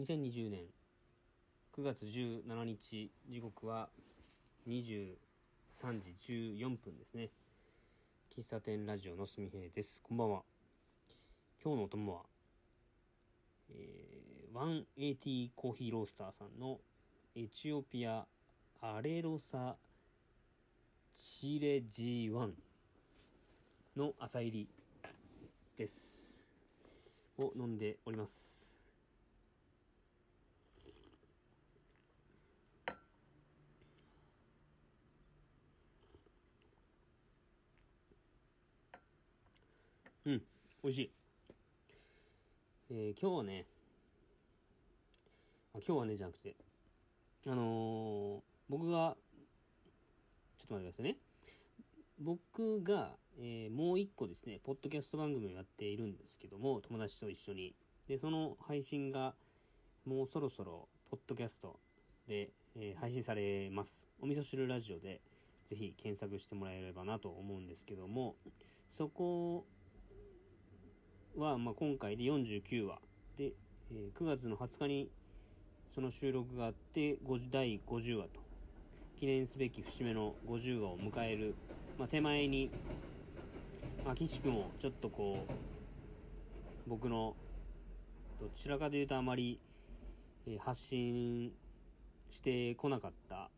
2020年9月17日時刻は23時14分ですね。喫茶店ラジオのすみへいです。こんばんは。今日のお供はえー、180コーヒーロースターさんのエチオピアアレロサチレ G1 の朝入りです。を飲んでおります。うん美味しいえー、今日はねあ今日はねじゃなくてあのー、僕がちょっと待ってくださいね僕が、えー、もう一個ですね、ポッドキャスト番組をやっているんですけども、友達と一緒に。で、その配信が、もうそろそろ、ポッドキャストで、えー、配信されます。お味噌汁ラジオで、ぜひ検索してもらえればなと思うんですけども、そこは、まあ、今回で49話。で、えー、9月の20日に、その収録があって、第50話と。記念すべき節目の50話を迎えるまあ、手前に、まあ、岸君もちょっとこう、僕の、どちらかというとあまり、えー、発信してこなかった、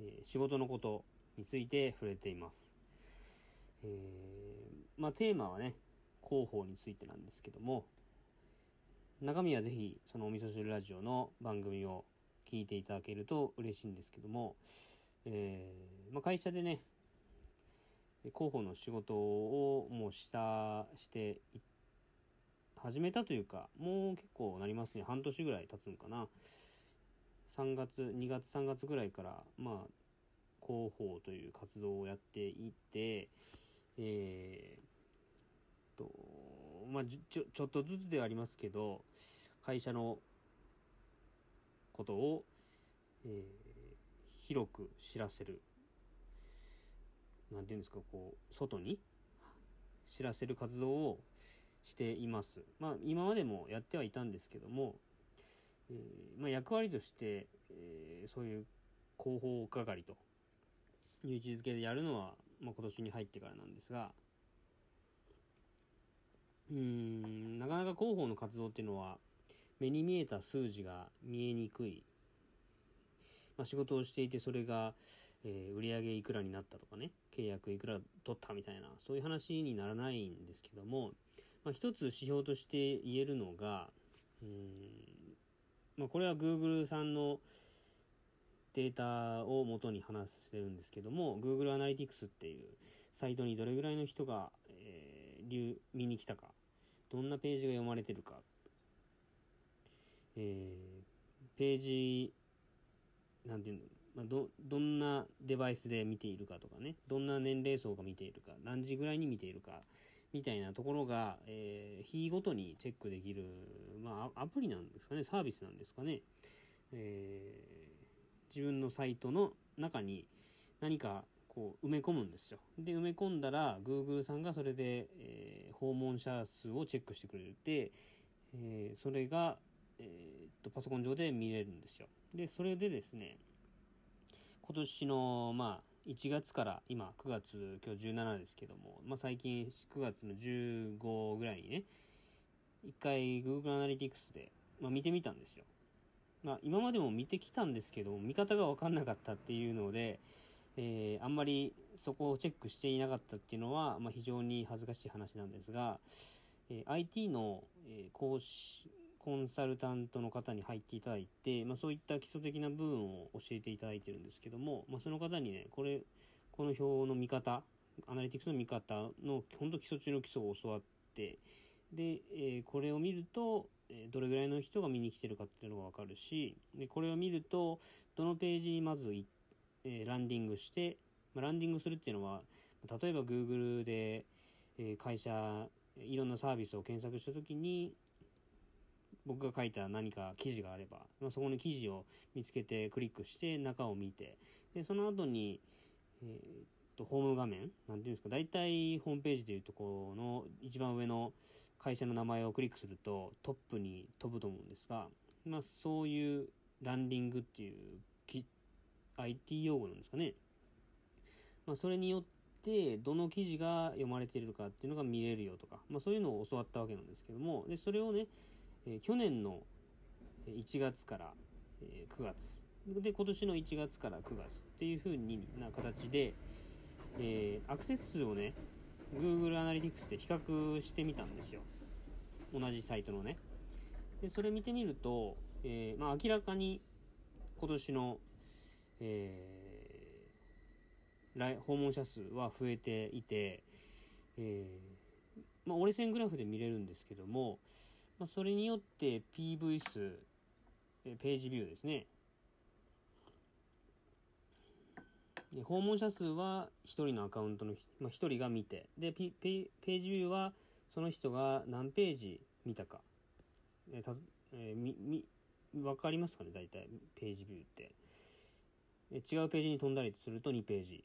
えー、仕事のことについて触れています。えー、まあ、テーマはね、広報についてなんですけども、中身はぜひ、そのお味噌汁ラジオの番組を聞いていただけると嬉しいんですけども、えー、まあ、会社でね、広報の仕事をもうした、して始めたというか、もう結構なりますね。半年ぐらい経つんかな。3月、2月、3月ぐらいから、まあ、広報という活動をやっていて、えー、と、まあ、ちょ、ちょっとずつではありますけど、会社のことを、えー、広く知らせる何て言うんですか、こう、外に知らせる活動をしています。まあ、今までもやってはいたんですけども、えー、まあ、役割として、えー、そういう広報係という位置づけでやるのは、まあ、今年に入ってからなんですが、うーん、なかなか広報の活動っていうのは、目に見えた数字が見えにくい。まあ、仕事をしていてそれが、えー、売上いくらになったとかね、契約いくら取ったみたいな、そういう話にならないんですけども、まあ、一つ指標として言えるのが、うん、まあ、これは Google さんのデータを元に話してるんですけども、Google Analytics っていうサイトにどれぐらいの人が、えー、見に来たか、どんなページが読まれてるか、えー、ページなんていうの、まあ、ど、どんなデバイスで見ているかとかね、どんな年齢層が見ているか、何時ぐらいに見ているか、みたいなところが、えー、日ごとにチェックできる、まあ、アプリなんですかね、サービスなんですかね。えー、自分のサイトの中に何かこう埋め込むんですよ。で、埋め込んだら、Google さんがそれで、えー、訪問者数をチェックしてくれて、えー、それが、えー、っと、パソコン上で見れるんですよ。で、それでですね、今年の、まあ、1月から今9月今日17ですけども、まあ、最近9月の15ぐらいにね一回 Google Analytics で、まあ、見てみたんですよ。まあ、今までも見てきたんですけど見方が分かんなかったっていうので、えー、あんまりそこをチェックしていなかったっていうのは、まあ、非常に恥ずかしい話なんですが、えー、IT の、えー、講師コンサルタントの方に入っていただいて、まあ、そういった基礎的な部分を教えていただいてるんですけども、まあ、その方にね、これ、この表の見方、アナリティクスの見方の、本当基礎中の基礎を教わって、で、えー、これを見ると、えどれぐらいの人が見に来てるかっていうのがわかるし、で、これを見ると、どのページにまず行って、えー、ランディングして、まあ、ランディングするっていうのは、例えば Google で、えー、会社、いろんなサービスを検索したときに、僕が書いた何か記事があれば、まあ、そこの記事を見つけてクリックして中を見て、で、その後に、えー、と、ホーム画面なんていうんですか、大体ホームページでいうとこの一番上の会社の名前をクリックするとトップに飛ぶと思うんですが、まあ、そういうランディングっていう IT 用語なんですかね。まあ、それによってどの記事が読まれているかっていうのが見れるよとか、まあ、そういうのを教わったわけなんですけどもでそれをね、えー、去年の1月から、え、9月で今年の1月から9月っていう風にな形で、えー、アクセス数をね Google アナリティクスで比較してみたんですよ同じサイトのねでそれ見てみると、えー、まあ、明らかに今年の、えー、訪問者数は増えていて、えー、まあ、折れ線グラフで見れるんですけども、まあ、それによって PV 数、えページビューですね。で訪問者数は1人のアカウントの、まあ、1人が見てでペページビューはその人が何ページ見たか、えーたえー、みみ分かりますかね？大体ページビューって、違うページに飛んだりすると2ページ。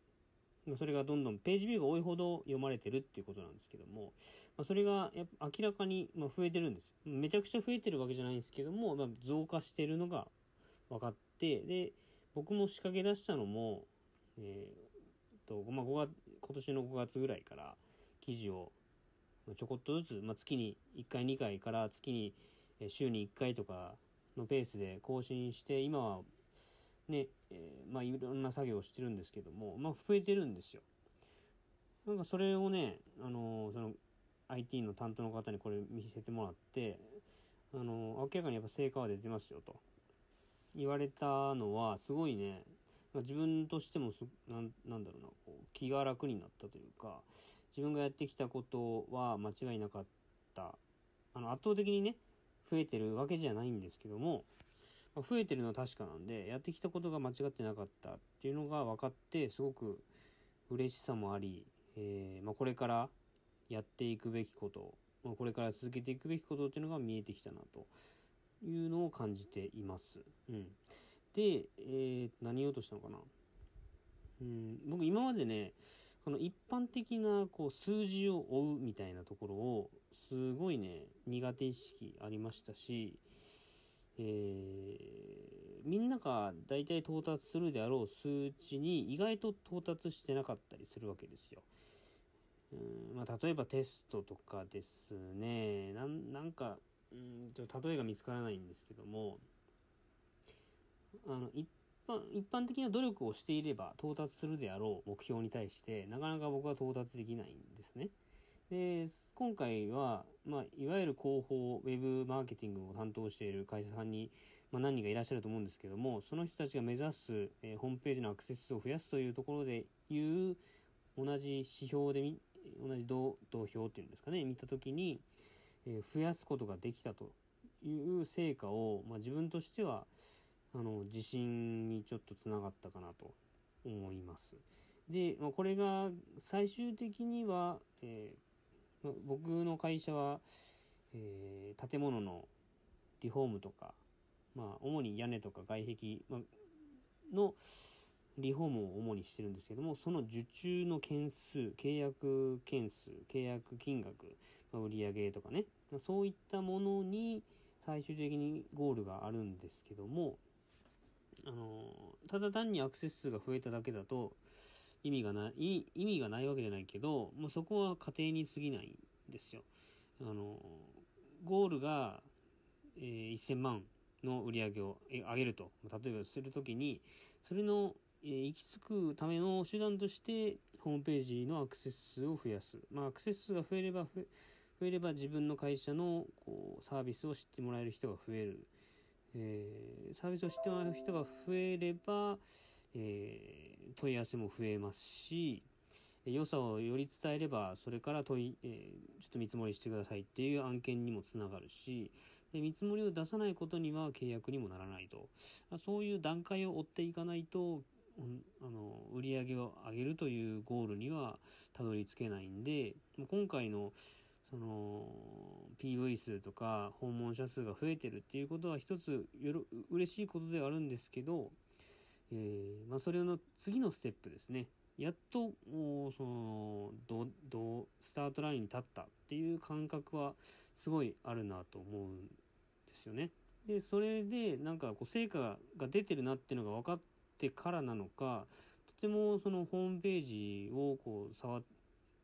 それがどんどんページビューが多いほど読まれてるっていうことなんですけども、まあ、それがやっぱ明らかに、ま、増えてるんです。めちゃくちゃ増えてるわけじゃないんですけども、まあ、増加してるのが分かってで僕も仕掛け出したのもえーとまあ、5月今年の5月ぐらいから記事をちょこっとずつ、まあ、月に1回2回から月に週に1回とかのペースで更新して今はね、えー、まあいろんな作業をしてるんですけども、まあ、増えてるんですよ。なんかそれをね、あのー、その IT の担当の方にこれ見せてもらって、あのー、明らかにやっぱ成果は出てますよと言われたのはすごいね自分としてもすななんだろうなこう気が楽になったというか自分がやってきたことは間違いなかったあの圧倒的にね増えてるわけじゃないんですけども、まあ、増えてるのは確かなんでやってきたことが間違ってなかったっていうのが分かってすごく嬉しさもあり、えー、まあ、これからやっていくべきこと、まあ、これから続けていくべきことっていうのが見えてきたなというのを感じています。うんで、えー、何言おうとしたのかな。うん、僕今までね、この一般的なこう数字を追うみたいなところをすごいね、苦手意識ありましたし、えー、みんなが大体到達するであろう数値に意外と到達してなかったりするわけですよ。うんまあ、例えばテストとかですね、なんか、うんと例えが見つからないんですけども、あの一般一般的な努力をしていれば到達するであろう目標に対してなかなか僕は到達できないんですね。で今回は、まあ、いわゆる広報ウェブマーケティングを担当している会社さんに、まあ、何人かいらっしゃると思うんですけどもその人たちが目指す、えー、ホームページのアクセス数を増やすというところでいう同じ指標で同じ同票っていうんですかね見た時に、えー、増やすことができたという成果を、まあ、自分としては、あの自信にちょっとつながったかなと思います。で、まあ、これが最終的には、えー、僕の会社は、えー、建物のリフォームとか、まあ、主に屋根とか外壁、ま、のリフォームを主にしてるんですけどもその受注の件数契約件数契約金額、まあ、売上とかねそういったものに最終的にゴールがあるんですけどもあのただ単にアクセス数が増えただけだと意味がない意味がないわけじゃないけどもうそこは家庭に過ぎないんですよ。あのゴールが、えー、1000万の売り上げを上げると。例えばするときにそれの、えー、行き着くための手段としてホームページのアクセス数を増やす、まあ、アクセス数が増えれば増え増えれば自分の会社のこうサービスを知ってもらえる人が増える。えー、サービスを知ってもらう人が増えれば、えー、問い合わせも増えますし良さをより伝えればそれから問い、えー、ちょっと見積もりしてくださいっていう案件にもつながるしで見積もりを出さないことには契約にもならないと。そういう段階を追っていかないと、うん、あの売り上げを上げるというゴールにはたどり着けないんで今回のその PV 数とか訪問者数が増えてるっていうことは一つよろ嬉しいことではあるんですけど、えー、まあ、それの次のステップですねやっとそのどどスタートラインに立ったっていう感覚はすごいあるなと思うんですよね。でそれでなんかこう成果が出てるなっていうのが分かってからなのかとてもそのホームページをこう触っ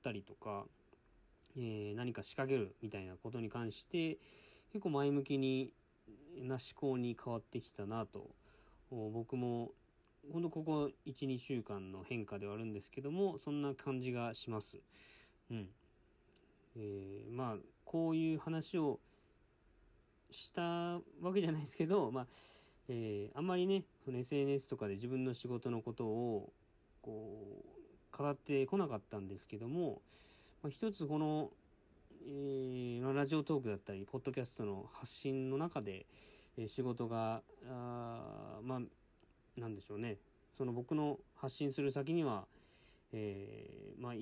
たりとか、えー、何か仕掛けるみたいなことに関して結構前向きにな思考に変わってきたなと僕もほんとここ12週間の変化ではあるんですけどもそんな感じがします。うんえー、まあこういう話をしたわけじゃないですけど、まあえー、あんまりねその SNS とかで自分の仕事のことをこう語ってこなかったんですけども、まあ、一つこの、えー、ラジオトークだったりポッドキャストの発信の中で、えー、仕事があまあなんでしょうねその僕の発信する先には、えー、まあ、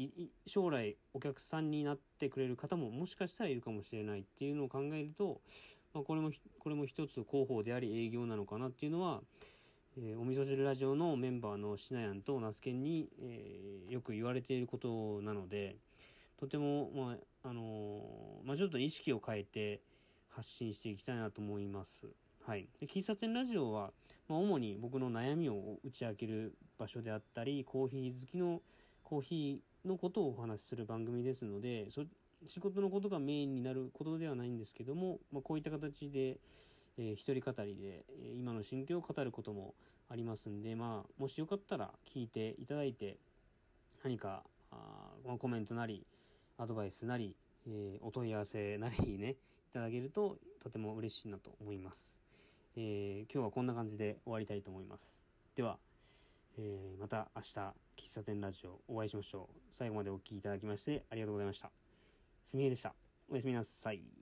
将来お客さんになってくれる方ももしかしたらいるかもしれないっていうのを考えると、まあ、これもこれも一つ広報であり営業なのかなっていうのは、えー、お味噌汁ラジオのメンバーのしなやんと那須研に、えー、よく言われていることなのでとても、まああのまあ、ちょっと意識を変えて発信していきたいなと思います。はい、で喫茶店ラジオは、まあ、主に僕の悩みを打ち明ける場所であったりコーヒー好きのコーヒーのことをお話しする番組ですので仕事のことがメインになることではないんですけども、まあ、こういった形で、えー、一人語りで、えー、今の心境を語ることもありますんで、まあ、もしよかったら聞いていただいて何かあ、まあ、コメントなりアドバイスなり、えー、お問い合わせなりねいただけるととても嬉しいなと思います。えー、今日はこんな感じで終わりたいと思います。では、えー、また明日、喫茶店ラジオお会いしましょう。最後までお聴きいただきましてありがとうございました。すみえでした。おやすみなさい。